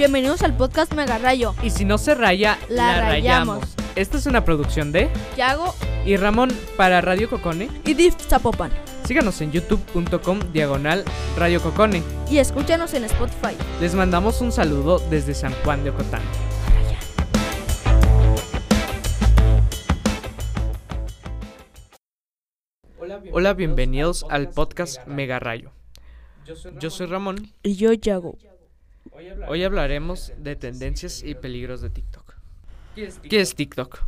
Bienvenidos al podcast Mega Rayo. Y si no se raya, La la, rayamos. rayamos. Esta es una producción de Yago y Ramón para Radio Cocone. y Div Zapopan. Síganos en youtube.com diagonal Radio Cocone. Y escúchanos en Spotify. Les mandamos un saludo desde San Juan de Ocotán. Hola, bienvenidos al podcast Mega Rayo. Yo soy Ramón. Y yo, Yago. Hoy hablaremos de tendencias y peligros de TikTok. ¿Qué es TikTok?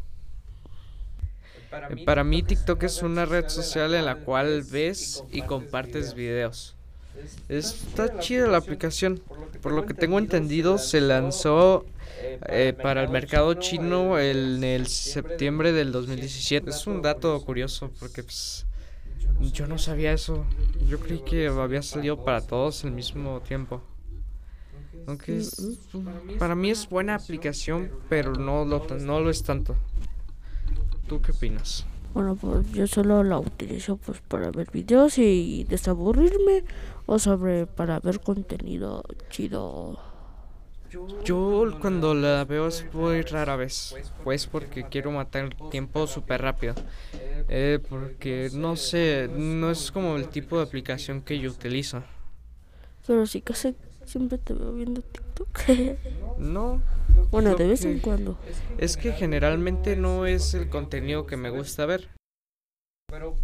Eh, Para mí TikTok es una red social en la cual ves y compartes videos. Está chida la aplicación. Por lo que tengo entendido, se lanzó eh, para el mercado chino en el septiembre del 2017. Es un dato curioso porque pues, yo no sabía eso. Yo creí que había salido para todos al mismo tiempo. Aunque es- para mí es buena aplicación, pero no lo, no lo es tanto. ¿Tú qué opinas? Bueno, pues yo solo la utilizo pues para ver videos y desaburrirme o sobre para ver contenido chido. Yo cuando la veo es muy rara vez, pues porque quiero matar el tiempo súper rápido. Eh, porque no sé, no es como el tipo de aplicación que yo utilizo. Pero sí casi siempre te veo viendo TikTok. No. bueno, de vez en cuando. Es que generalmente no es el contenido que me gusta ver.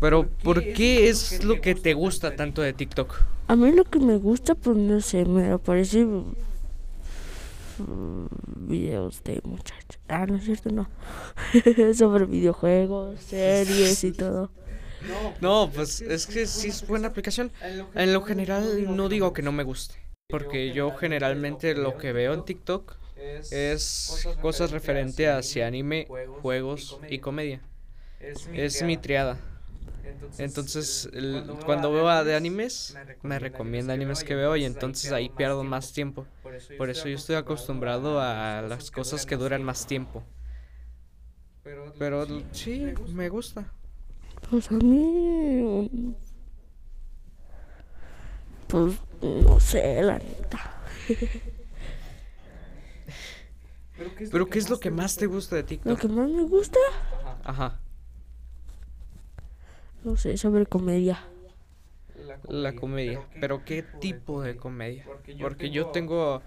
Pero ¿por qué es lo que te gusta tanto de TikTok? A mí lo que me gusta, pues no sé, me aparece videos de muchachos. Ah, no es cierto, no. sobre videojuegos, series y todo. No, pues es que sí es buena aplicación. En lo general no digo que no me guste. Porque yo generalmente lo que veo en TikTok es cosas referente hacia anime, juegos y comedia. Es mi triada. Entonces, el- cuando veo a de animes, me recomienda animes que veo y entonces ahí pierdo más tiempo. Por eso yo estoy acostumbrado a las cosas que duran más tiempo. Pero sí, me gusta. Pues a mí. Pues no sé, la neta. Pero ¿qué es lo que más te gusta de Lo TikTok? que más me gusta, Ajá. no sé, sobre comedia. La comedia. Pero ¿qué tipo de comedia? Porque yo tengo...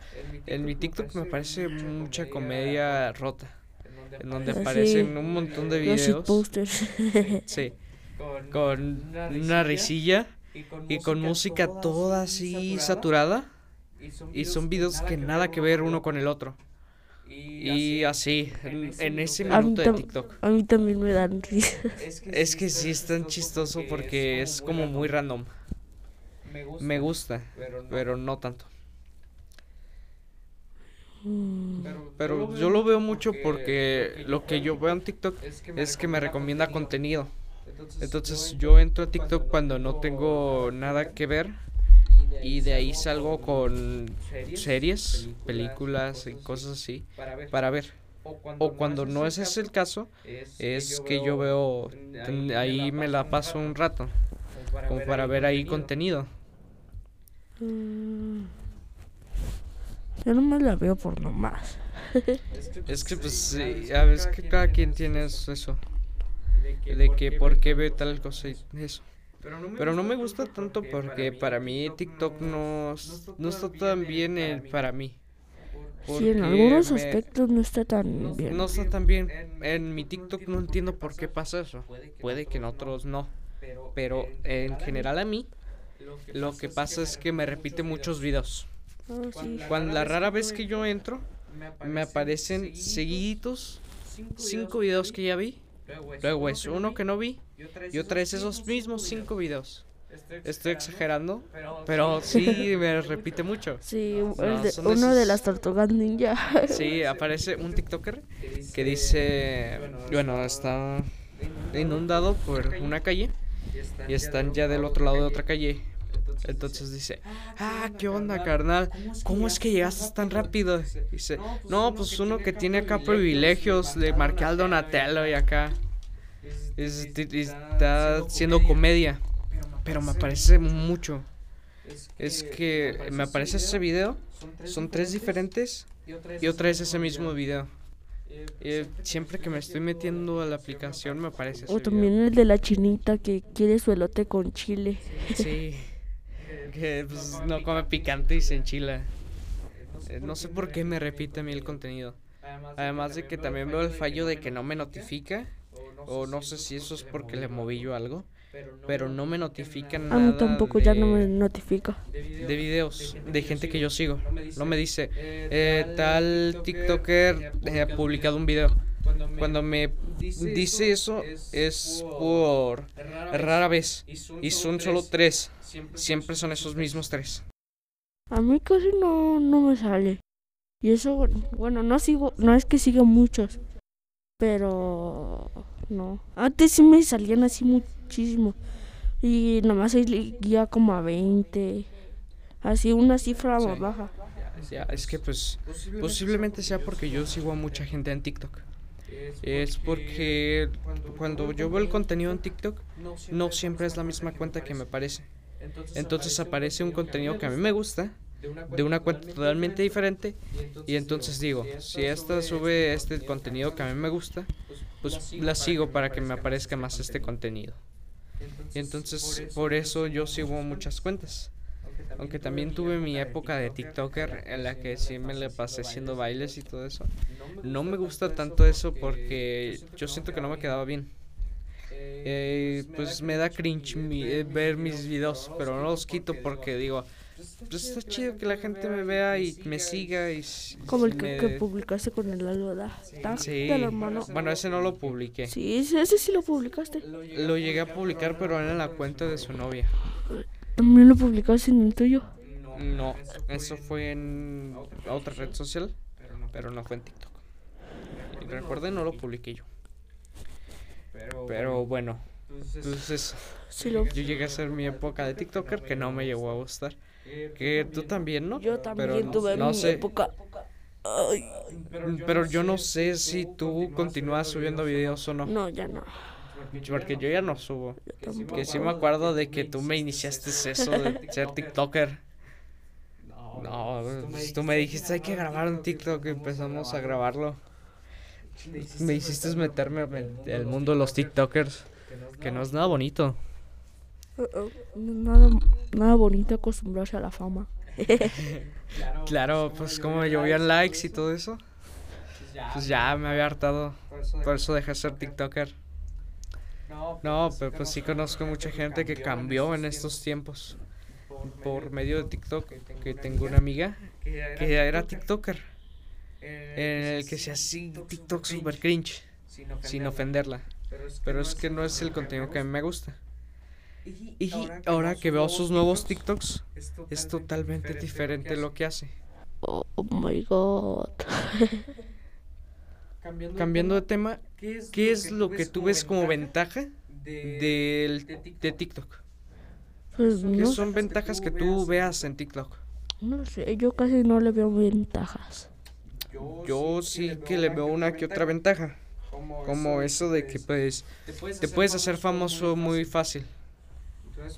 En mi TikTok me parece mucha comedia rota. En donde Ah, sí. aparecen un montón de Los videos. posters. Sí. Con una risilla y con música toda así saturada. Y son videos que nada que ver uno con el otro. Y así, en, en ese A mí, minuto de TikTok. a mí también me dan risa. Es que sí es tan chistoso porque es como muy random. Me gusta, pero no tanto. Mm, Pero yo lo veo mucho porque lo que yo veo en TikTok es que me recomienda contenido. Entonces yo entro a TikTok cuando no tengo nada que ver y de ahí salgo con series, películas y cosas así para ver. O cuando no ese es el caso, es que yo veo, ahí me la paso un rato, como para ver ahí contenido. mm. Yo nomás la veo por nomás. Es que pues sí, a veces que cada quien tiene eso, eso, de que por qué ve tal cosa y eso. Pero no me gusta tanto porque para mí TikTok no, no está tan bien en- para mí. Sí, en algunos me- aspectos no está tan bien. No está tan bien. En mi TikTok no entiendo por qué pasa eso. Puede que en otros no. Pero en general a mí lo que pasa es que me repite muchos videos. Ah, sí. Cuando la rara vez que yo entro, me aparecen seguiditos cinco videos que ya vi. Luego es uno que no vi y otra vez esos mismos cinco videos. Estoy exagerando, pero sí me repite mucho. Sí, No, de- uno de las tortugas ninja. Sí, aparece un TikToker que dice, bueno, está inundado por una calle y están ya del otro lado de otra calle. Entonces dice, ah, ¿qué onda, carnal? ¿Cómo es que llegaste tan rápido? Dice, no, pues uno que tiene acá privilegios, le marqué al Donatello y acá. Y está haciendo comedia, pero me parece mucho. Es que me aparece ese video, son tres diferentes y otra es ese mismo video. Eh, siempre que me estoy metiendo a la aplicación me aparece ese O también el de la chinita que quiere su elote con chile. Sí. Que pues, no come picante y se enchila. Eh, no sé por qué me repite a mí el contenido. Además de que también veo el fallo de que no me notifica. O no sé si eso es porque le moví yo algo. Pero no me notifican A mí nada tampoco ya no me notifica. de videos de gente que yo sigo. No me dice, eh, tal TikToker eh, ha publicado un video. Cuando me dice eso es por rara vez. Y son solo tres. Siempre son esos mismos tres. A mí casi no, no me sale. Y eso, bueno, bueno, no sigo, no es que siga muchos, pero no. Antes sí me salían así muchísimo. Y nomás seguía como a 20. Así una cifra Sí. baja. Ya, es que pues posiblemente sea porque yo sigo a mucha gente en TikTok. Es porque cuando yo veo el contenido en TikTok, no siempre es la misma cuenta que me parece. Entonces aparece un contenido que a mí me gusta, de una cuenta totalmente diferente, y entonces digo, si esta sube este contenido que a mí me gusta, pues la sigo para que me aparezca más este contenido. Y entonces por eso yo sigo muchas cuentas. Aunque también tuve mi época de TikToker en la que sí me le pasé haciendo bailes y todo eso. No me gusta tanto eso porque yo siento que no me quedaba bien. Eh, pues me da cringe mi- eh, ver mis videos, pero no los quito porque digo, pues está chido que la gente me vea y me siga y Como el que, me- que publicaste con el Algoda. Sí, bueno, ese no lo publiqué. Sí, ese, ese sí lo publicaste. Lo llegué a publicar, pero era en la cuenta de su novia. También lo publicaste en el tuyo. No, eso fue en otra red social, pero no fue en TikTok. Recuerden, no lo publiqué yo. Pero bueno, entonces Sí lo, yo llegué a ser mi época de TikToker que no me llegó a gustar. Que tú también, ¿no? yo también tuve no mi sé. época. Ay, Pero yo no sé si tú continúas subiendo videos o no. no, ya no. Porque yo ya no subo. Yo. Que sí me acuerdo de que tú me iniciaste eso de ser TikToker. No, pues, tú me dijiste hay que grabar un TikTok y empezamos a grabarlo. Me hiciste meterme en el mundo de los TikTokers, que no es nada bonito. Uh, uh, Nada, nada bonito acostumbrarse a la fama. Claro, pues como me llovían likes y todo eso, pues ya me había hartado. Por eso dejé de ser TikToker. No, pero pues sí conozco mucha gente que cambió en estos tiempos. Por medio de TikTok, que tengo una amiga que era TikToker. En el que se hacía TikTok super cringe, sin ofenderla. Pero es que no es el contenido que a mí me gusta. Y ahora que veo sus nuevos TikToks, es totalmente diferente lo que hace. Oh, oh my god. Cambiando de tema, ¿qué es lo que tú ves como ventaja del, de TikTok? Pues ¿Qué no, son ventajas que tú veas en TikTok? no sé, yo casi no le veo ventajas. Yo sí que le veo una que otra ventaja. Como eso de que pues te puedes hacer famoso muy fácil.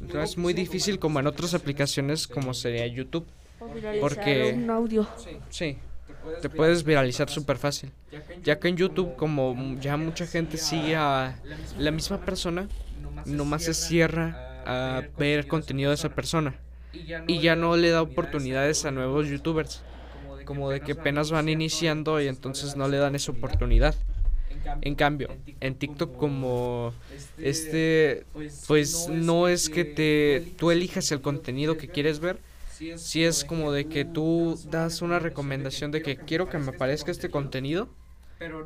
No es muy difícil como en otras aplicaciones como sería YouTube. Porque- Un audio. Sí, te puedes viralizar súper fácil. Ya que en YouTube como ya mucha gente sigue a la misma persona, nomás se cierra a ver contenido de esa persona. Y ya no le da oportunidades a nuevos youtubers. Como de que apenas van iniciando y entonces no le dan esa oportunidad. En cambio, en TikTok como este, pues no es que te tú elijas el contenido que quieres ver, si es como de que tú das una recomendación de que quiero que me aparezca este contenido,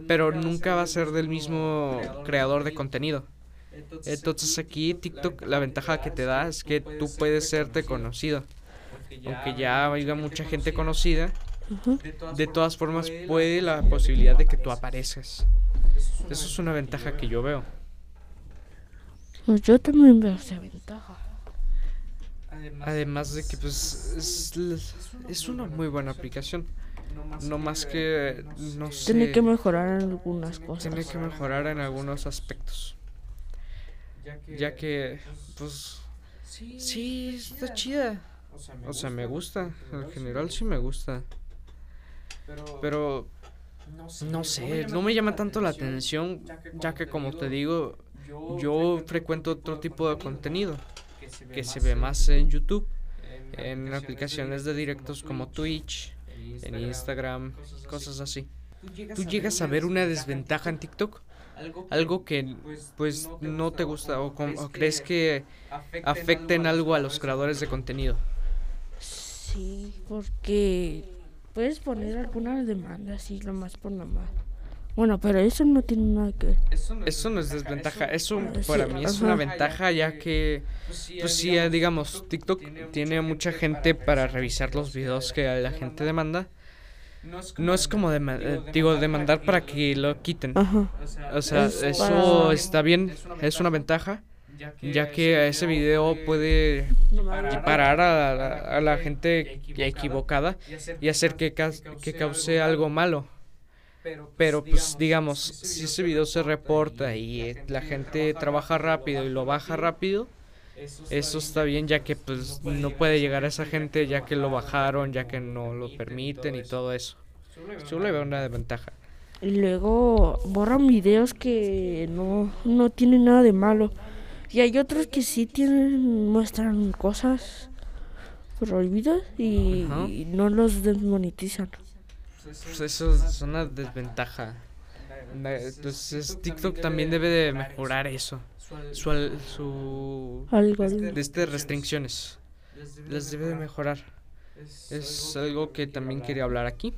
pero nunca va a ser del mismo creador de contenido. Entonces aquí TikTok la ventaja que te da es que tú puedes serte conocido. Aunque ya haya mucha gente conocida, De todas formas puede la posibilidad de que tú aparezcas. Eso es una ventaja que yo veo. Pues yo también veo esa ventaja. Además de que pues es, es una muy buena aplicación. No más que no sé. Tiene que mejorar en algunas cosas. tiene que mejorar en algunos aspectos. Ya que pues sí está chida. O sea, me gusta, en general sí me gusta. Pero no sé, no me llama tanto la atención, ya que como te digo, yo frecuento otro tipo de contenido que se ve más en YouTube, en aplicaciones de directos como Twitch, en Instagram, cosas así. ¿Tú llegas a ver una desventaja en TikTok? Algo que pues no te gusta o, com- o crees que afecten algo a los creadores de contenido. Sí, porque puedes poner alguna demanda así, nomás por nomás. Bueno, pero eso no tiene nada que ver. Eso no es desventaja, eso Sí, para mí es una ventaja ya que, pues sí, eh, digamos, TikTok tiene mucha gente para revisar los videos que la gente demanda. No es como, dema- eh, digo, demandar para que lo quiten. Ajá. O sea, Es eso está bien, es una ventaja, ya que ese video puede parar a, la- a la gente equivocada y hacer que, cause algo malo. Pero pues digamos, si ese video se reporta y la gente trabaja rápido y lo baja rápido, eso está bien ya que pues no puede llegar a esa gente ya que lo bajaron, ya que no lo permiten y todo eso. Yo le veo una desventaja. Y luego borran videos que no, no tienen nada de malo. Y hay otros que sí tienen, muestran cosas prohibidas y, Ajá. y no los desmonetizan. Pues eso es una desventaja. Na- Pues es- TikTok también debe de mejorar eso. Su, al- su Algo de estas restricciones. Las debe de mejorar. Es algo que también quería hablar aquí.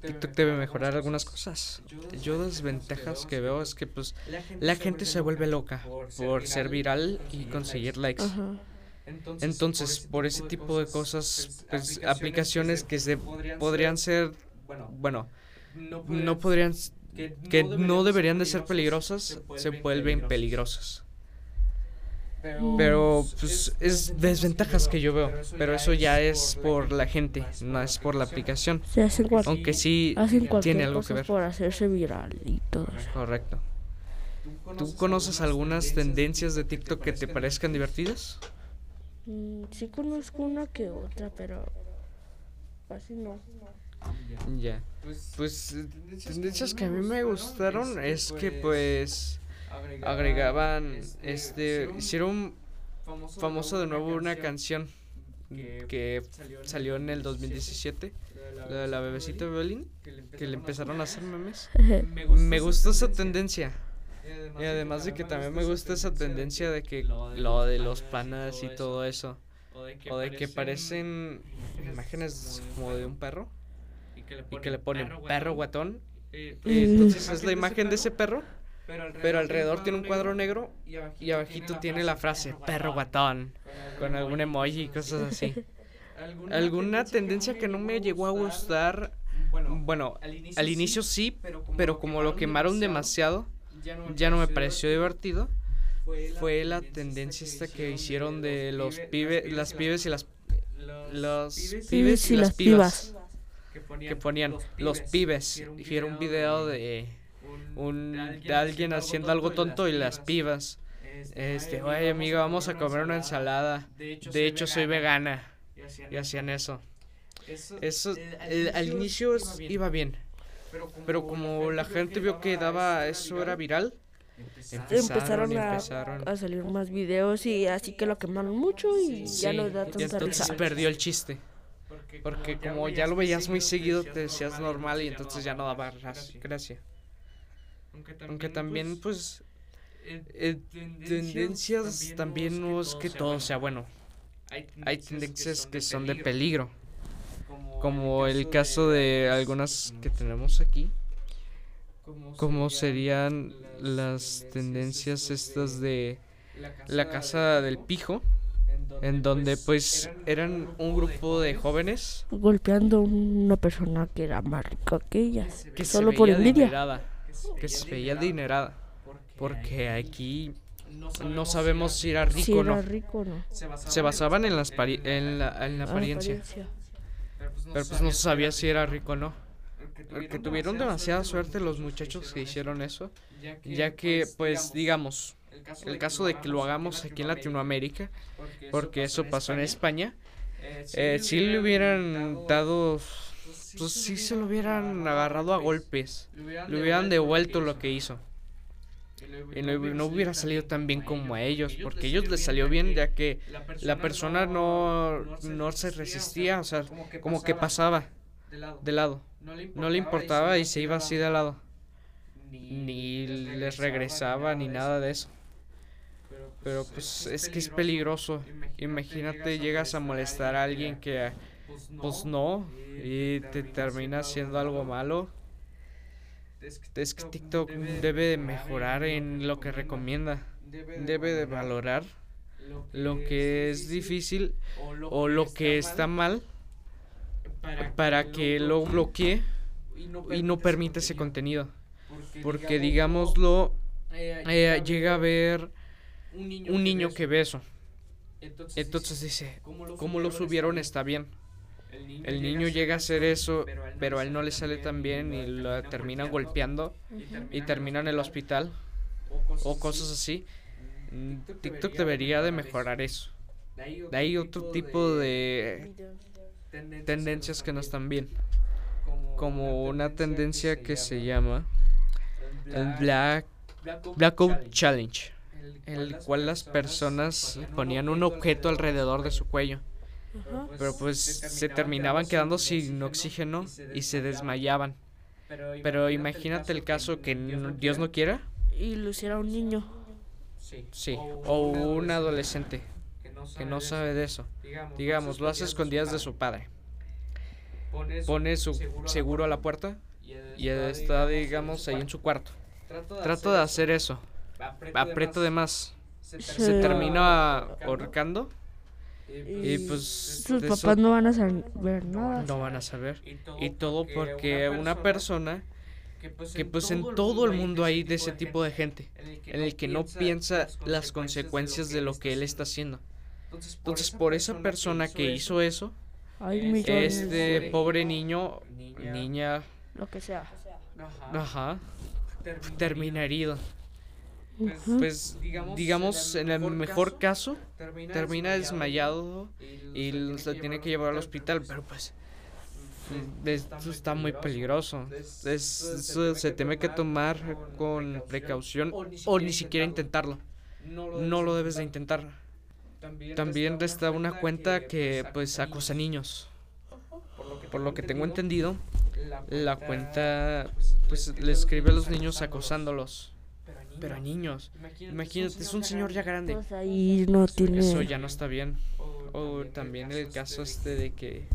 TikTok debe mejorar algunas cosas. Yo desventajas que veo es que pues la gente se vuelve loca por ser viral y conseguir likes. Ajá. Entonces, por ese tipo de cosas, pues aplicaciones que se podrían ser, bueno, no podrían, que no deberían de ser peligrosas, se vuelven peligrosas. Pero pues es desventajas que yo veo, pero eso ya es por la gente, no es por la aplicación. Se hacen, Aunque sí hacen tiene algo que ver. por hacerse viral y todo eso. Correcto. ¿Tú conoces algunas tendencias de TikTok que te parezcan divertidas? Mm, sí conozco una que otra, pero casi no. Ya. Pues eh, tendencias que a mí me gustaron es que pues agregaban este hicieron famoso de nuevo una canción que salió en el 2017 la de la bebecita de violín que le empezaron a hacer memes. me gustó esa tendencia. y además de que también me gusta esa tendencia de que lo de los panas y todo eso. o de que parecen imágenes como de un perro. y que le ponen perro guatón. y entonces es la imagen de ese perro pero alrededor tiene un cuadro negro y abajito tiene la frase perro guatón con algún emoji y cosas así. Alguna tendencia que no me llegó a gustar, bueno, al inicio sí, pero como lo quemaron demasiado, ya no me pareció divertido. Fue la tendencia esta que hicieron de los pibes, las pibes y las los pibes y las pibas. que ponían los pibes. era un video de un de alguien haciendo algo tonto y las pibas este oye amiga vamos a comer una ensalada de hecho soy vegana. y hacían eso. eso. El- al inicio iba bien. pero como la gente vio que daba eso era viral. empezaron. a, empezaron a salir más videos y así que lo quemaron mucho y ya no da y tanta entonces risa. perdió el chiste. Porque como ya lo veías muy seguido te decías normal y entonces ya no daba gracia aunque también pues eh, tendencias también no es que todo sea bueno hay tendencias que son de peligro como el caso de algunas que tenemos aquí como serían las tendencias estas de la casa del pijo en donde pues eran un grupo de jóvenes Golpeando a una persona que era más rica que ellas. que Solo por envidia. Que se veía adinerada. Porque aquí no sabemos si era rico Si o era no rico o no. se basaban en las pari- en la, en la Ah, apariencia. pero pues no se sabía si era rico o no porque tuvieron demasiada suerte los muchachos que hicieron eso ya que pues digamos el caso de que lo hagamos aquí en Latinoamérica porque eso pasó en España. Eh, si le hubieran dado pues sí se lo hubieran agarrado a golpes, le hubieran devuelto lo que hizo. Y no, no hubiera salido tan bien como a ellos, porque ellos les salió bien ya que la persona no, no se resistía, o sea, como que pasaba de lado. No le importaba y se iba así de lado. Ni les regresaba ni nada de eso. Pero pues es que es peligroso. Imagínate llegas a molestar a alguien que pues no y te termina haciendo algo malo. Es que TikTok debe de mejorar en lo que recomienda. Debe de valorar lo que es difícil o lo que está mal para que lo bloquee y no permite ese contenido. Porque digámoslo, eh, llega a ver un niño que ve eso. Entonces dice, ¿cómo lo subieron? Está bien. El niño llega a hacer eso, pero a él no le sale tan bien y lo terminan golpeando y termina en el hospital o cosas así. Mm, TikTok debería de mejorar eso. De ahí otro tipo de tendencias que no están bien. Como una tendencia que se llama el Black Blackout Challenge, en el cual las personas ponían un objeto alrededor de su cuello. Pero pues se terminaban quedando sin oxígeno y se desmayaban. Pero imagínate el caso que Dios no quiera. Y lo hiciera un niño. Sí, o un adolescente que no sabe de eso. Digamos, lo hace escondidas de su padre. Pone su seguro a la puerta y está, digamos, ahí en su cuarto. Trato de hacer eso. Aprieto de más. Se termina ahorcando. Y pues sus papás no van a saber nada. No van a saber. Y todo porque una persona que pues en todo el mundo hay de ese tipo de gente, en el que no piensa las consecuencias de lo que él está haciendo. Entonces por esa persona que hizo eso, este pobre niño, niña, lo que sea, ajá, termina herido. Pues digamos, en el mejor caso, termina desmayado y se tiene que llevar al hospital, pero pues esto está muy peligroso. eso se tiene que tomar con precaución o ni siquiera intentarlo. No lo debes de intentar. También está una cuenta que pues acosa niños. Por lo que tengo entendido, la cuenta pues le escribe a los niños acosándolos. Pero a niños. Imagínate, es un señor ya grande. Pues ahí no tiene... Eso ya no está bien. O también el caso este de que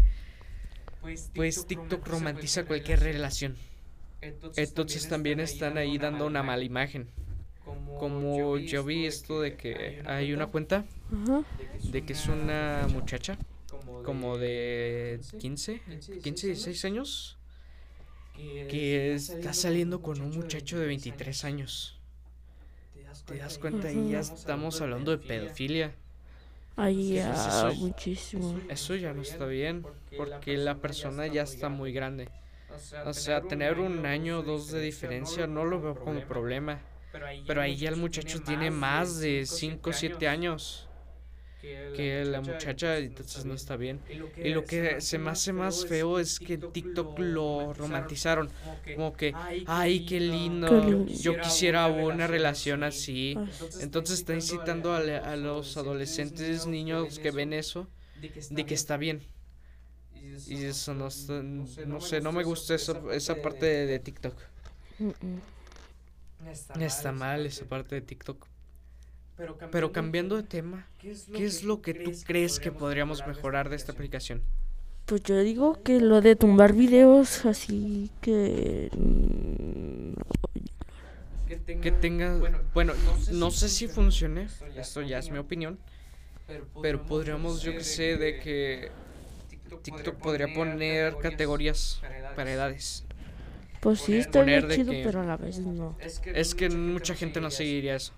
pues TikTok romantiza cualquier relación. Entonces también están ahí dando una mala imagen. Como yo vi esto de que hay una cuenta de que es una muchacha como de 15, 15, 16 años que está saliendo con un muchacho de 23 años. ¿Te das cuenta? Y ya estamos hablando de pedofilia. Ahí ya, muchísimo. Eso ya no está bien, porque la persona ya está muy grande. O sea, tener un año o dos de diferencia no lo veo como problema. Pero ahí ya el muchacho tiene más de 5 o 7 años que la muchacha, entonces no está bien. Y lo que se me hace más feo es que en TikTok lo romantizaron. Como que, ay, qué lindo, yo quisiera una relación así. Entonces está incitando a, los adolescentes, niños que ven eso, de que está bien. Y eso no, no sé, no me gusta eso, esa parte de, TikTok. Está mal esa parte de TikTok. Pero cambiando, de tema, ¿qué es lo que, tú crees que podríamos mejorar de esta aplicación? Pues yo digo que lo de tumbar videos así que... Que tenga... Bueno, no sé si funcione, esto ya es mi opinión, pero podríamos, yo que sé, de que TikTok podría poner categorías para edades. Pues sí, está bien chido, pero a la vez no. Es que mucha gente no seguiría eso.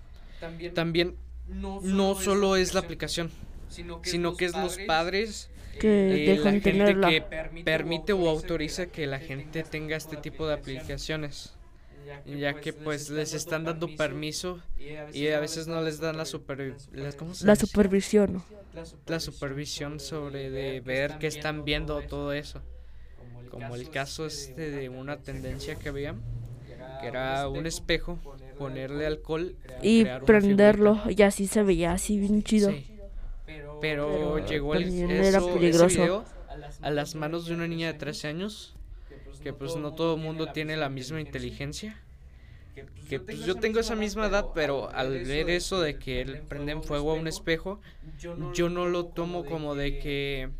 También, no, solo es la aplicación, sino que, es los padres que eh, la gente que permite o autoriza que la gente tenga este tipo de aplicaciones. ya que pues les están dando permiso y a veces no les dan la super la supervisión la supervisión sobre de ver qué están viendo todo eso. como el caso este de una tendencia que había, que era un espejo, ponerle alcohol Y prenderlo, y así se veía así bien chido. Sí. Pero llegó el, era eso- ese peligroso. video a las manos de una niña de 13 años, que pues no todo el mundo tiene la misma inteligencia. Que pues yo tengo esa misma edad, pero al ver eso de que él prende en fuego a un espejo, yo no lo tomo como de que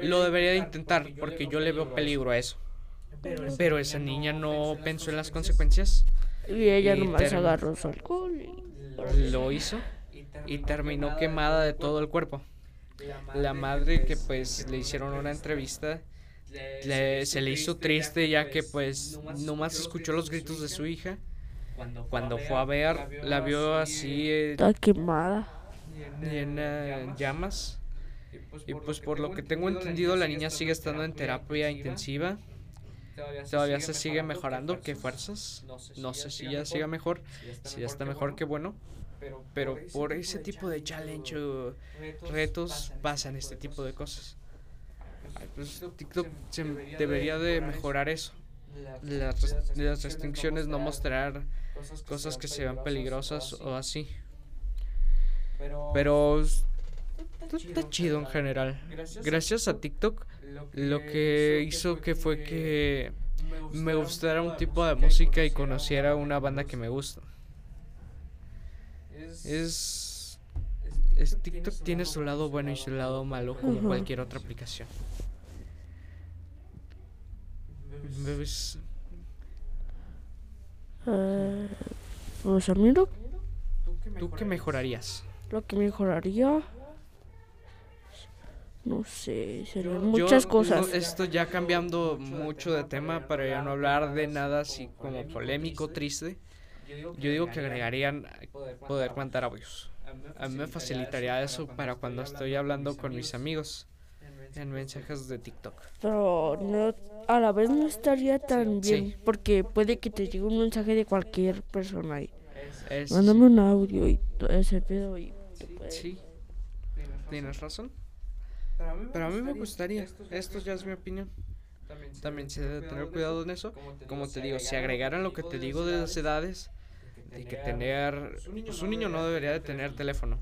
lo debería de intentar, porque yo le veo peligro a eso. Pero esa niña no pensó en las consecuencias, Y ella Y nomás agarró su alcohol y... lo hizo y terminó quemada de todo el cuerpo. La madre que pues le hicieron una entrevista le- se le hizo triste ya que pues nomás escuchó los gritos de su hija. Cuando fue a ver, la vio así eh, Está quemada. llena en llamas. Y pues por lo que tengo entendido la niña sigue estando en terapia intensiva. Todavía se sigue mejorando. ¿Qué fuerzas? No sé si ya siga mejor. Si ya está mejor, qué bueno. Pero por ese tipo de challenge o retos pasan este tipo de cosas. Ay, pues, TikTok se debería de mejorar eso. Las, res- las restricciones, no mostrar cosas que se vean peligrosas o así. Pero es- está, está chido en general. Gracias a TikTok, lo que hizo que fue que me gustara un tipo de música y conociera una banda que me gusta. Es, es TikTok tiene su lado bueno y su lado malo como cualquier otra aplicación. Pues, Eh, pues a mí lo, ¿Tú qué mejorarías? lo que mejoraría... No sé, serían Yo, muchas no, cosas. esto ya cambiando mucho de tema para ya no hablar de nada así como polémico, triste. Yo digo que agregarían poder mandar audios. A mí me facilitaría eso para cuando estoy hablando con mis amigos en mensajes de TikTok. Pero no, a la vez no estaría tan Sí. bien, porque puede que te llegue un mensaje de cualquier persona y Es- mándame un audio y todo ese pedo y te puede- Sí, tienes razón. Pero a mí me gustaría, esto ya es mi opinión. También se debe tener cuidado en eso. Como te digo, si agregaran lo que te digo de las edades, de que tener, pues un niño no debería de tener teléfono.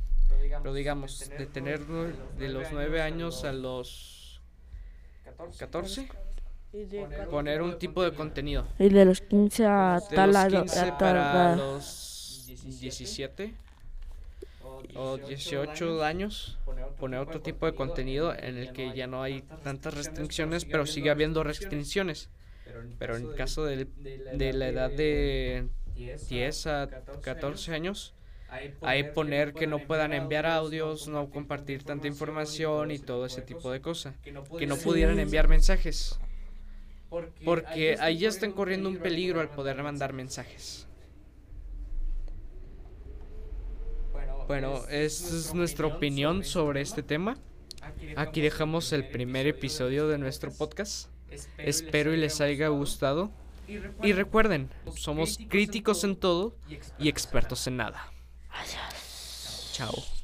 Pero digamos, de tener de los 9 años a los 14, Y de, poner un tipo de contenido. y de los 15 a De tal los lado- 15 a tal para los 17 o 18 años, poner otro tipo de contenido en el que ya no hay tantas restricciones, pero sigue habiendo restricciones. Pero en el caso del- de la edad de 10 a 14 años, ahí poner que no puedan enviar audios, no compartir tanta información y todo ese tipo de cosas. Que no pudieran enviar mensajes. Porque ahí ya están corriendo un peligro al poder mandar mensajes. Bueno, esta es nuestra opinión sobre este tema. Aquí dejamos el primer episodio de nuestro podcast. Espero y les haya gustado. Y recuerden, somos críticos en todo y expertos en nada. Chao.